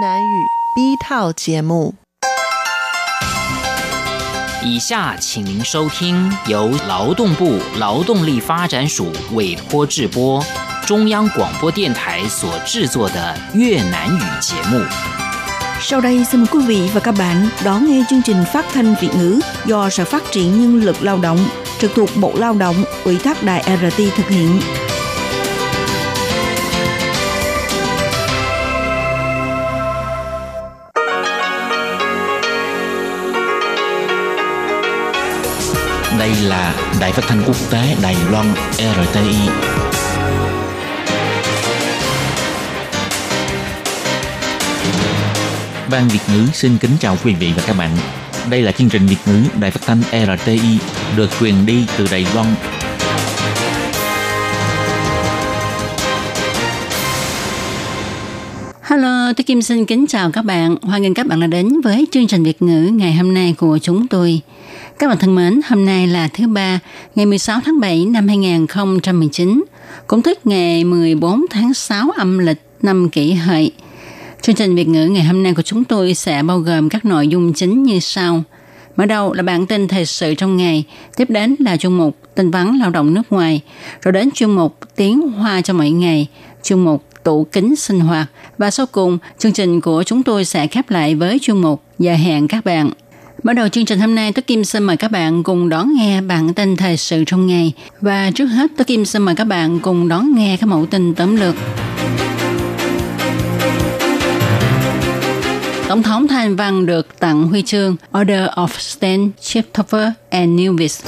南语 B 套节目。以下请您收听由劳动部劳动力发展署委托制播，中央广播电台所制作的越南语节目。 Sau đây xin mời quý vị và các bạn đón nghe chương trình phát thanh Việt ngữ do Sở Phát triển Nhân lực Lao động trực thuộc Bộ Lao động, Ủy thác Đài RT thực hiện. Đây là Đài Phát thanh Quốc tế Đài Loan RTI. Ban Việt ngữ xin kính chào quý vị và các bạn. Đây là chương trình Việt ngữ Đài Phát thanh RTI được truyền đi từ Đài Loan. Hello, tôi Kim xin kính chào các bạn. Hoan nghênh các bạn đã đến với chương trình Việt ngữ ngày hôm nay của chúng tôi. Các bạn thân mến, hôm nay là thứ ba, ngày 16 tháng 7 năm 2019, cũng tức ngày 14 tháng 6 âm lịch năm kỷ hợi. Chương trình Việt ngữ ngày hôm nay của chúng tôi sẽ bao gồm các nội dung chính như sau. Mở đầu là bản tin thời sự trong ngày, tiếp đến là chuyên mục tin vắn lao động nước ngoài, rồi đến chuyên mục tiếng hoa cho mỗi ngày, chuyên mục tủ kính sinh hoạt và sau cùng chương trình của chúng tôi sẽ khép lại với chuyên mục giờ hẹn các bạn. Mở đầu chương trình hôm nay, Tôi Kim xin mời các bạn cùng đón nghe bản tin thời sự trong ngày. Và trước hết, Tôi Kim xin mời các bạn cùng đón nghe các mẫu tin tóm lược. Tổng thống Thanh Văn được tặng huy chương Order of St. Christopher and Newvis.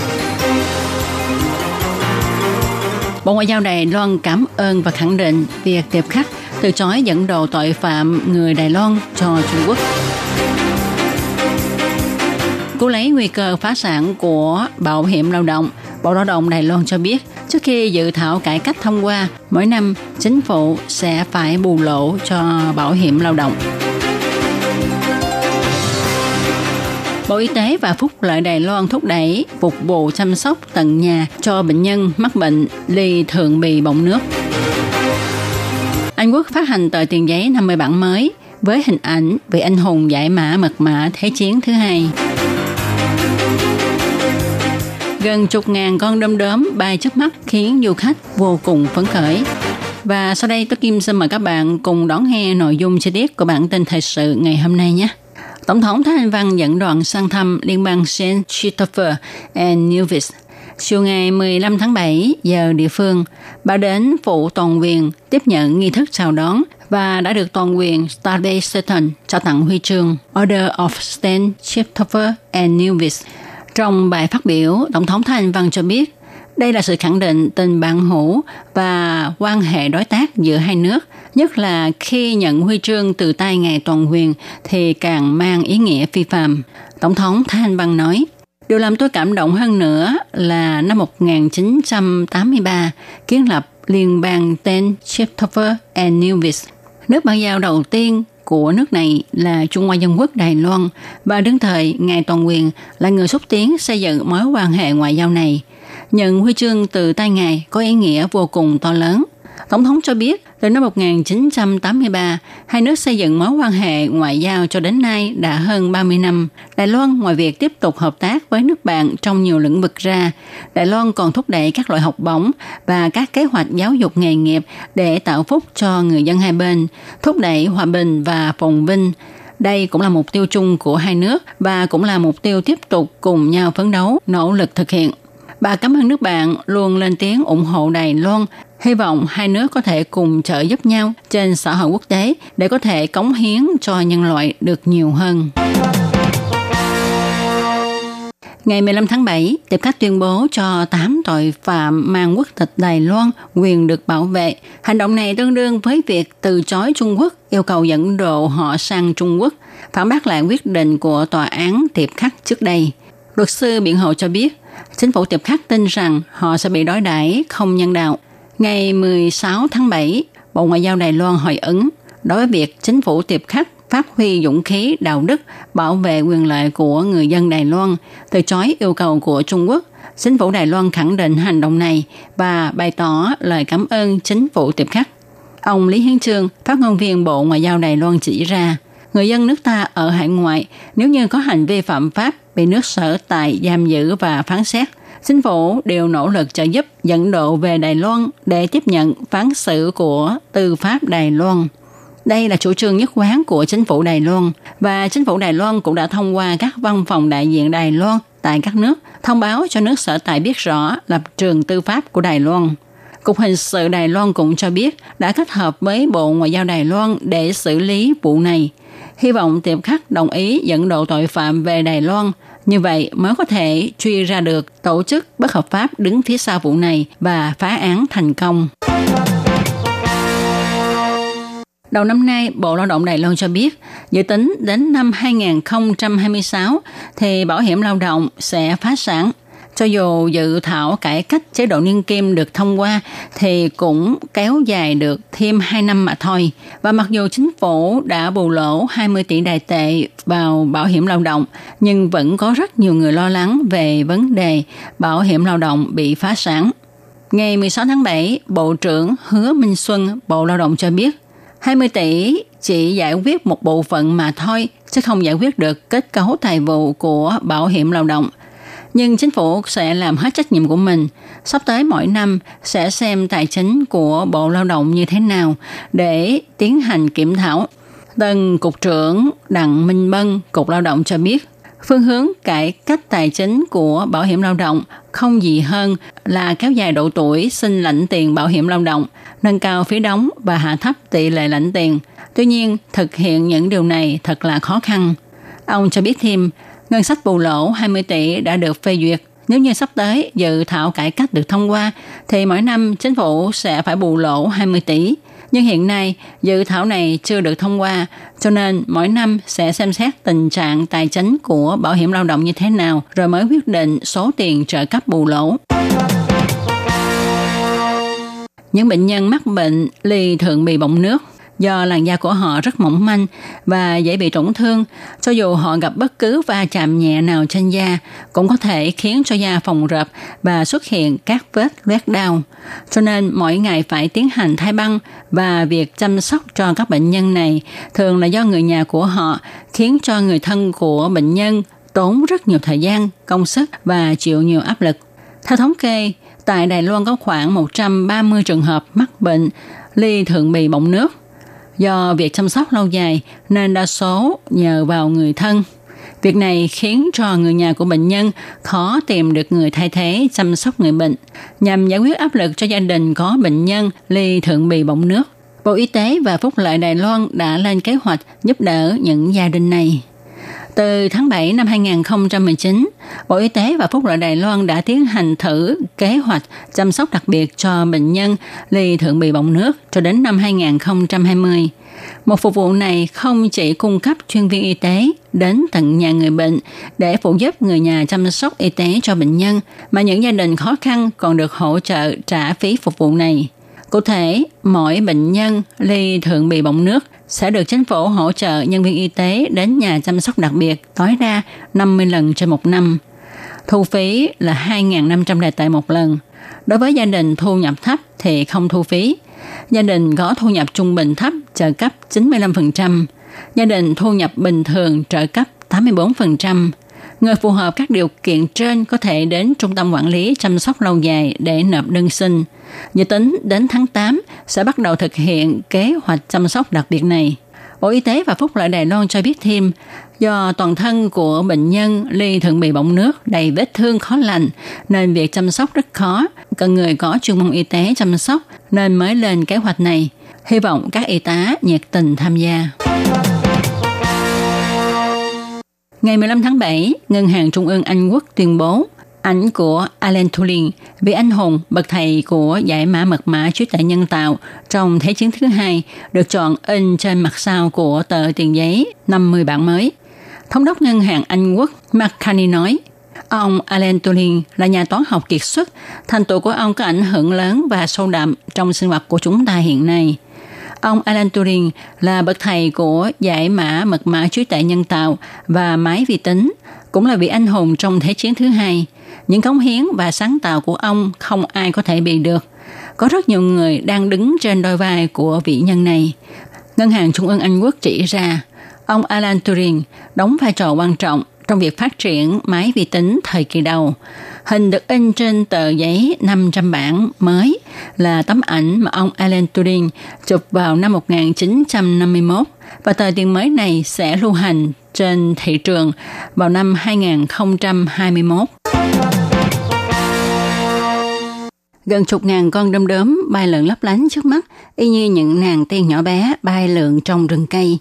Bộ Ngoại giao Đài Loan cảm ơn và khẳng định việc tiếp khách từ chối dẫn đầu tội phạm người Đài Loan cho Trung Quốc. Cứu lấy nguy cơ phá sản của bảo hiểm lao động, Bộ Lao động Đài Loan cho biết trước khi dự thảo cải cách thông qua, mỗi năm chính phủ sẽ phải bù lỗ cho bảo hiểm lao động. Bộ Y tế và Phúc lợi Đài Loan thúc đẩy phục vụ chăm sóc tận nhà cho bệnh nhân mắc bệnh ly thượng bì bọng nước. Anh Quốc phát hành tờ tiền giấy 50 bản mới với hình ảnh vị anh hùng giải mã mật mã Thế chiến thứ hai. Gần chục ngàn con đom đóm bay trước mắt khiến du khách vô cùng phấn khởi. Và sau đây tôi Kim xin mời các bạn cùng đón nghe nội dung chi tiết của bản tin thời sự ngày hôm nay nhé. Tổng thống Thái Anh Văn dẫn đoàn sang thăm liên bang St. Christopher and Nevis. Chiều ngày 15 tháng 7 giờ địa phương, bà đến phụ toàn quyền tiếp nhận nghi thức chào đón và đã được toàn quyền Starday Sutton trao tặng huy chương Order of St. Christopher and Nevis. Trong bài phát biểu, Tổng thống Thái Anh Văn cho biết đây là sự khẳng định tình bạn hữu và quan hệ đối tác giữa hai nước, nhất là khi nhận huy chương từ tay ngài toàn quyền thì càng mang ý nghĩa phi phàm. Tổng thống Thái Anh Văn nói, Điều làm tôi cảm động hơn nữa là năm 1983 kiến lập liên bang tên Christopher and Nevis. Nước ban giao đầu tiên của nước này là Trung Hoa Dân Quốc Đài Loan và đương thời ngài toàn quyền là người xúc tiến xây dựng mối quan hệ ngoại giao này – nhận huy chương từ tay ngài có ý nghĩa vô cùng to lớn. Tổng thống cho biết, từ năm 1983, hai nước xây dựng mối quan hệ ngoại giao cho đến nay đã hơn 30 năm. Đài Loan ngoài việc tiếp tục hợp tác với nước bạn trong nhiều lĩnh vực ra, Đài Loan còn thúc đẩy các loại học bổng và các kế hoạch giáo dục nghề nghiệp để tạo phúc cho người dân hai bên, thúc đẩy hòa bình và phồn vinh. Đây cũng là mục tiêu chung của hai nước và cũng là mục tiêu tiếp tục cùng nhau phấn đấu, nỗ lực thực hiện. Bà cảm ơn nước bạn luôn lên tiếng ủng hộ Đài Loan, hy vọng hai nước có thể cùng trợ giúp nhau trên xã hội quốc tế để có thể cống hiến cho nhân loại được nhiều hơn. Ngày 15 tháng 7, tiệp khách tuyên bố cho 8 tội phạm mang quốc tịch Đài Loan quyền được bảo vệ. Hành động này tương đương với việc từ chối Trung Quốc yêu cầu dẫn độ họ sang Trung Quốc, phản bác lại quyết định của tòa án tiệp khắc trước đây. Luật sư biện hộ cho biết, chính phủ tiệp khắc tin rằng họ sẽ bị đối đãi không nhân đạo. Ngày 16 tháng 7, Bộ Ngoại giao Đài Loan hồi ứng đối với việc chính phủ tiệp khắc phát huy dũng khí đạo đức bảo vệ quyền lợi của người dân Đài Loan, từ chối yêu cầu của Trung Quốc. Chính phủ Đài Loan khẳng định hành động này và bày tỏ lời cảm ơn chính phủ tiệp khắc. Ông Lý Hiến Trương, phát ngôn viên Bộ Ngoại giao Đài Loan chỉ ra, người dân nước ta ở hải ngoại nếu như có hành vi phạm pháp bị nước sở tại giam giữ và phán xét, chính phủ đều nỗ lực trợ giúp dẫn độ về Đài Loan để tiếp nhận phán xử của tư pháp Đài Loan. Đây là chủ trương nhất quán của chính phủ Đài Loan và chính phủ Đài Loan cũng đã thông qua các văn phòng đại diện Đài Loan tại các nước thông báo cho nước sở tại biết rõ lập trường tư pháp của Đài Loan. Cục Hình sự Đài Loan cũng cho biết đã kết hợp với Bộ Ngoại giao Đài Loan để xử lý vụ này. Hy vọng tiệm khắc đồng ý dẫn độ tội phạm về Đài Loan, như vậy mới có thể truy ra được tổ chức bất hợp pháp đứng phía sau vụ này và phá án thành công. Đầu năm nay, Bộ Lao động Đài Loan cho biết, dự tính đến năm 2026 thì bảo hiểm lao động sẽ phá sản. Cho dù dự thảo cải cách chế độ niên kim được thông qua thì cũng kéo dài được thêm 2 năm mà thôi. Và mặc dù chính phủ đã bù lỗ 20 tỷ đài tệ vào bảo hiểm lao động, nhưng vẫn có rất nhiều người lo lắng về vấn đề bảo hiểm lao động bị phá sản. Ngày 16 tháng 7, Bộ trưởng Hứa Minh Xuân, Bộ Lao động cho biết 20 tỷ chỉ giải quyết một bộ phận mà thôi, chứ không giải quyết được kết cấu tài vụ của bảo hiểm lao động. Nhưng chính phủ sẽ làm hết trách nhiệm của mình. Sắp tới mỗi năm sẽ xem tài chính của Bộ Lao động như thế nào để tiến hành kiểm thảo. Tân Cục trưởng Đặng Minh Bân, Cục Lao động cho biết, phương hướng cải cách tài chính của bảo hiểm lao động không gì hơn là kéo dài độ tuổi xin lãnh tiền bảo hiểm lao động, nâng cao phí đóng và hạ thấp tỷ lệ lãnh tiền. Tuy nhiên, thực hiện những điều này thật là khó khăn. Ông cho biết thêm, ngân sách bù lỗ 20 tỷ đã được phê duyệt. Nếu như sắp tới dự thảo cải cách được thông qua, thì mỗi năm chính phủ sẽ phải bù lỗ 20 tỷ. Nhưng hiện nay, dự thảo này chưa được thông qua, cho nên mỗi năm sẽ xem xét tình trạng tài chính của bảo hiểm lao động như thế nào, rồi mới quyết định số tiền trợ cấp bù lỗ. Những bệnh nhân mắc bệnh ly thường bị bọng nước do làn da của họ rất mỏng manh và dễ bị tổn thương, cho dù họ gặp bất cứ va chạm nhẹ nào trên da cũng có thể khiến cho da phồng rập và xuất hiện các vết loét đau. Cho nên mỗi ngày phải tiến hành thay băng và việc chăm sóc cho các bệnh nhân này thường là do người nhà của họ khiến cho người thân của bệnh nhân tốn rất nhiều thời gian, công sức và chịu nhiều áp lực. Theo thống kê, tại Đài Loan có khoảng 130 trường hợp mắc bệnh ly thượng bì bọng nước. Do việc chăm sóc lâu dài nên đa số nhờ vào người thân. Việc này khiến cho người nhà của bệnh nhân khó tìm được người thay thế chăm sóc người bệnh. Nhằm giải quyết áp lực cho gia đình có bệnh nhân ly thượng bì bọng nước, Bộ Y tế và Phúc lợi Đài Loan đã lên kế hoạch giúp đỡ những gia đình này. Từ tháng 7 năm 2019, Bộ Y tế và Phúc lợi Đài Loan đã tiến hành thử kế hoạch chăm sóc đặc biệt cho bệnh nhân lì thượng bì bọng nước cho đến năm 2020. Một phục vụ này không chỉ cung cấp chuyên viên y tế đến tận nhà người bệnh để phụ giúp người nhà chăm sóc y tế cho bệnh nhân, mà những gia đình khó khăn còn được hỗ trợ trả phí phục vụ này. Cụ thể, mỗi bệnh nhân ly thượng bì bọng nước sẽ được chính phủ hỗ trợ, nhân viên y tế đến nhà chăm sóc đặc biệt tối đa 50 lần trên một năm. Thu phí là 2.500 đại tệ một lần. Đối với gia đình thu nhập thấp thì không thu phí. Gia đình có thu nhập trung bình thấp, trợ cấp 95%. Gia đình thu nhập bình thường, trợ cấp 84%. Người phù hợp các điều kiện trên có thể đến Trung tâm Quản lý chăm sóc lâu dài để nộp đơn xin. Dự tính đến tháng 8 sẽ bắt đầu thực hiện kế hoạch chăm sóc đặc biệt này. Bộ Y tế và Phúc lợi Đài Loan cho biết thêm, do toàn thân của bệnh nhân ly thường bị bọng nước đầy vết thương khó lành, nên việc chăm sóc rất khó, cần người có chuyên môn y tế chăm sóc nên mới lên kế hoạch này. Hy vọng các y tá nhiệt tình tham gia. Ngày 15 tháng 7, Ngân hàng Trung ương Anh Quốc tuyên bố ảnh của Alan Turing vị anh hùng bậc thầy của giải mã mật mã trí tuệ nhân tạo trong Thế chiến thứ hai được chọn in trên mặt sau của tờ tiền giấy 50 bản mới. Thống đốc Ngân hàng Anh Quốc Mark Carney nói, Ông Alan Turing là nhà toán học kiệt xuất, thành tựu của ông có ảnh hưởng lớn và sâu đậm trong sinh hoạt của chúng ta hiện nay. Ông Alan Turing là bậc thầy của giải mã mật mã trí tuệ nhân tạo và máy vi tính, cũng là vị anh hùng trong Thế chiến thứ hai. Những cống hiến và sáng tạo của ông không ai có thể bị được. có rất nhiều người đang đứng trên đôi vai của vị nhân này. Ngân hàng Trung ương Anh Quốc chỉ ra, ông Alan Turing đóng vai trò quan trọng trong việc phát triển máy vi tính thời kỳ đầu. Hình được in trên tờ giấy 500 bản mới là tấm ảnh mà ông Alan Turing chụp vào năm 1951 và tờ tiền mới này sẽ lưu hành trên thị trường vào năm 2021. Gần chục ngàn con đom đóm bay lượn lấp lánh trước mắt, y như những nàng tiên nhỏ bé bay lượn trong rừng cây.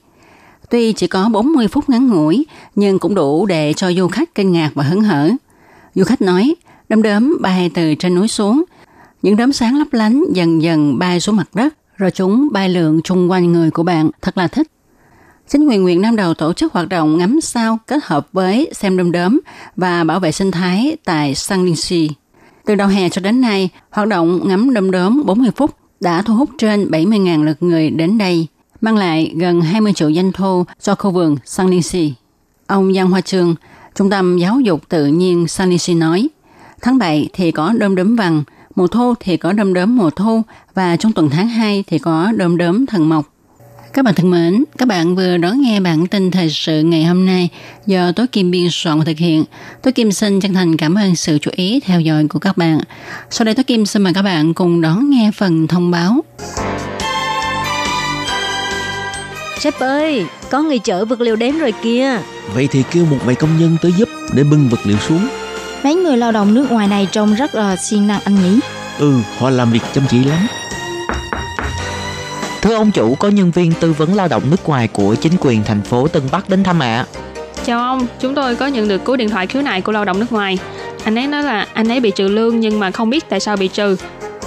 Tuy chỉ có 40 phút ngắn ngủi, nhưng cũng đủ để cho du khách kinh ngạc và hứng hở. Du khách nói, đom đóm bay từ trên núi xuống, những đốm sáng lấp lánh dần dần bay xuống mặt đất, rồi chúng bay lượn chung quanh người của bạn, thật là thích. Chính quyền huyện Nam Đầu tổ chức hoạt động ngắm sao kết hợp với xem đom đóm và bảo vệ sinh thái tại Sanlingsi. Từ đầu hè cho đến nay, hoạt động ngắm đom đóm 40 phút đã thu hút trên 70.000 lượt người đến đây, mang lại gần 20 triệu doanh thu cho khu vườn Sanlingsi. Ông Giang Hoa Trương, Trung tâm Giáo dục Tự nhiên Sanlingsi nói, tháng 7 thì có đom đóm vàng, mùa thu thì có đom đóm mùa thu và trong tuần tháng 2 thì có đom đóm thần mộc. Các bạn thân mến, các bạn vừa đón nghe bản tin thời sự ngày hôm nay do Tố Kim biên soạn và thực hiện. Tố Kim xin chân thành cảm ơn sự chú ý theo dõi của các bạn. Sau đây Tố Kim xin mời các bạn cùng đón nghe phần thông báo. Sếp ơi, có người chở vật liệu đến rồi kìa. Vậy thì kêu một vài công nhân tới giúp để bưng vật liệu xuống. Mấy người lao động nước ngoài này trông rất là siêng năng anh nhỉ? Ừ, họ làm việc chăm chỉ lắm. Thưa ông chủ, có nhân viên tư vấn lao động nước ngoài của chính quyền thành phố Tân Bắc đến thăm ạ. À. Chào ông, chúng tôi có nhận được cú điện thoại khiếu nại của lao động nước ngoài. Anh ấy nói là anh ấy bị trừ lương nhưng mà không biết tại sao bị trừ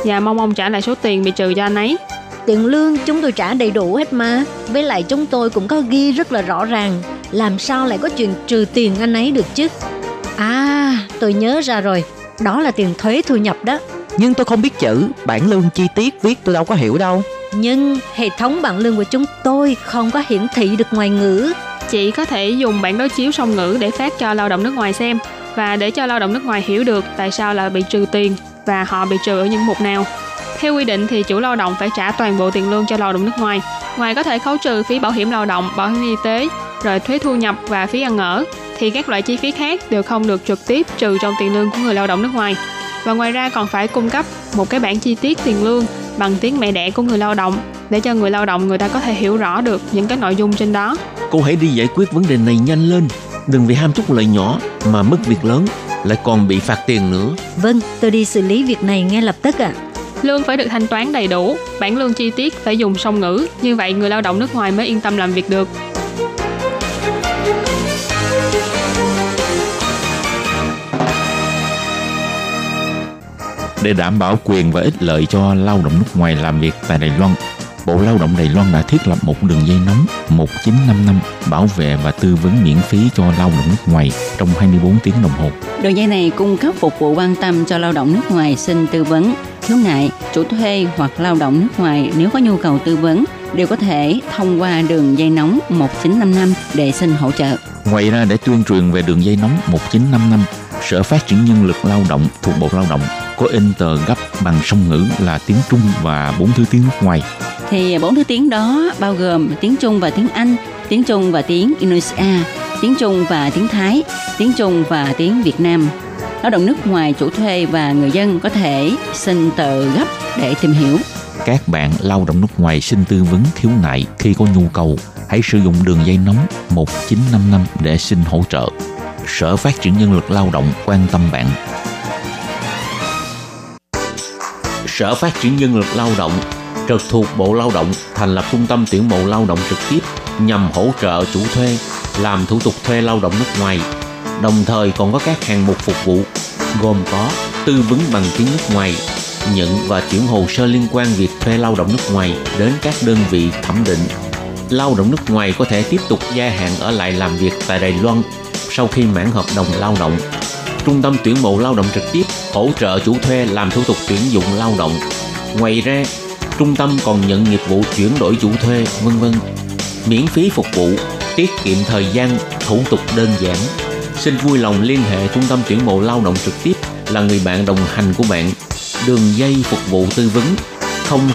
và mong ông trả lại số tiền bị trừ cho anh ấy. Tiền lương chúng tôi trả đầy đủ hết mà. Với lại chúng tôi cũng có ghi rất là rõ ràng. Làm sao lại có chuyện trừ tiền anh ấy được chứ? À, tôi nhớ ra rồi. Đó là tiền thuế thu nhập đó. Nhưng tôi không biết chữ, bản lương chi tiết viết tôi đâu có hiểu đâu. Nhưng hệ thống bảng lương của chúng tôi không có hiển thị được ngoại ngữ. Chị có thể dùng bản đối chiếu song ngữ để phát cho lao động nước ngoài xem và để cho lao động nước ngoài hiểu được tại sao là bị trừ tiền và họ bị trừ ở những mục nào. Theo quy định thì chủ lao động phải trả toàn bộ tiền lương cho lao động nước ngoài. Ngoài có thể khấu trừ phí bảo hiểm lao động, bảo hiểm y tế, rồi thuế thu nhập và phí ăn ở, thì các loại chi phí khác đều không được trực tiếp trừ trong tiền lương của người lao động nước ngoài. Và ngoài ra còn phải cung cấp một cái bản chi tiết tiền lương bằng tiếng mẹ đẻ của người lao động để cho người lao động người ta có thể hiểu rõ được những cái nội dung trên đó. Cô hãy đi giải quyết vấn đề này nhanh lên, đừng vì ham chút lợi nhỏ mà mất việc lớn lại còn bị phạt tiền nữa. Vâng, tôi đi xử lý việc này ngay lập tức ạ. À. Lương phải được thanh toán đầy đủ, bản lương chi tiết phải dùng song ngữ, như vậy người lao động nước ngoài mới yên tâm làm việc được. Để đảm bảo quyền và ích lợi cho lao động nước ngoài làm việc tại Đài Loan, Bộ Lao động Đài Loan đã thiết lập một đường dây nóng 1955 bảo vệ và tư vấn miễn phí cho lao động nước ngoài trong 24 tiếng đồng hồ. Đường dây này cung cấp phục vụ quan tâm cho lao động nước ngoài xin tư vấn, khiếu nại, chủ thuê hoặc lao động nước ngoài nếu có nhu cầu tư vấn đều có thể thông qua đường dây nóng 1955 để xin hỗ trợ. Ngoài ra để tuyên truyền về đường dây nóng 1955, Sở Phát triển Nhân lực Lao động thuộc Bộ Lao động có in tờ gấp bằng song ngữ là tiếng Trung và bốn thứ tiếng nước ngoài. Thì bốn thứ tiếng đó bao gồm tiếng Trung và tiếng Anh, tiếng Trung và tiếng Indonesia, tiếng Trung và tiếng Thái, tiếng Trung và tiếng Việt Nam. Lao động nước ngoài chủ thuê và người dân có thể xin tờ gấp để tìm hiểu. Các bạn lao động nước ngoài xin tư vấn khiếu nại khi có nhu cầu, hãy sử dụng đường dây nóng 1955 để xin hỗ trợ. Sở Phát triển Nhân lực Lao động quan tâm bạn Sở Phát triển Nhân lực Lao động trực thuộc Bộ Lao động thành lập trung tâm tuyển mộ lao động trực tiếp nhằm hỗ trợ chủ thuê làm thủ tục thuê lao động nước ngoài. Đồng thời còn có các hạng mục phục vụ gồm có tư vấn bằng tiếng nước ngoài, nhận và chuyển hồ sơ liên quan việc thuê lao động nước ngoài đến các đơn vị thẩm định. Lao động nước ngoài có thể tiếp tục gia hạn ở lại làm việc tại Đài Loan sau khi mãn hợp đồng lao động trung tâm tuyển mộ lao động trực tiếp hỗ trợ chủ thuê làm thủ tục tuyển dụng lao động. Ngoài ra, trung tâm còn nhận nghiệp vụ chuyển đổi chủ thuê, vân vân. Miễn phí phục vụ, tiết kiệm thời gian, thủ tục đơn giản. Xin vui lòng liên hệ trung tâm tuyển mộ lao động trực tiếp là người bạn đồng hành của bạn đường dây phục vụ tư vấn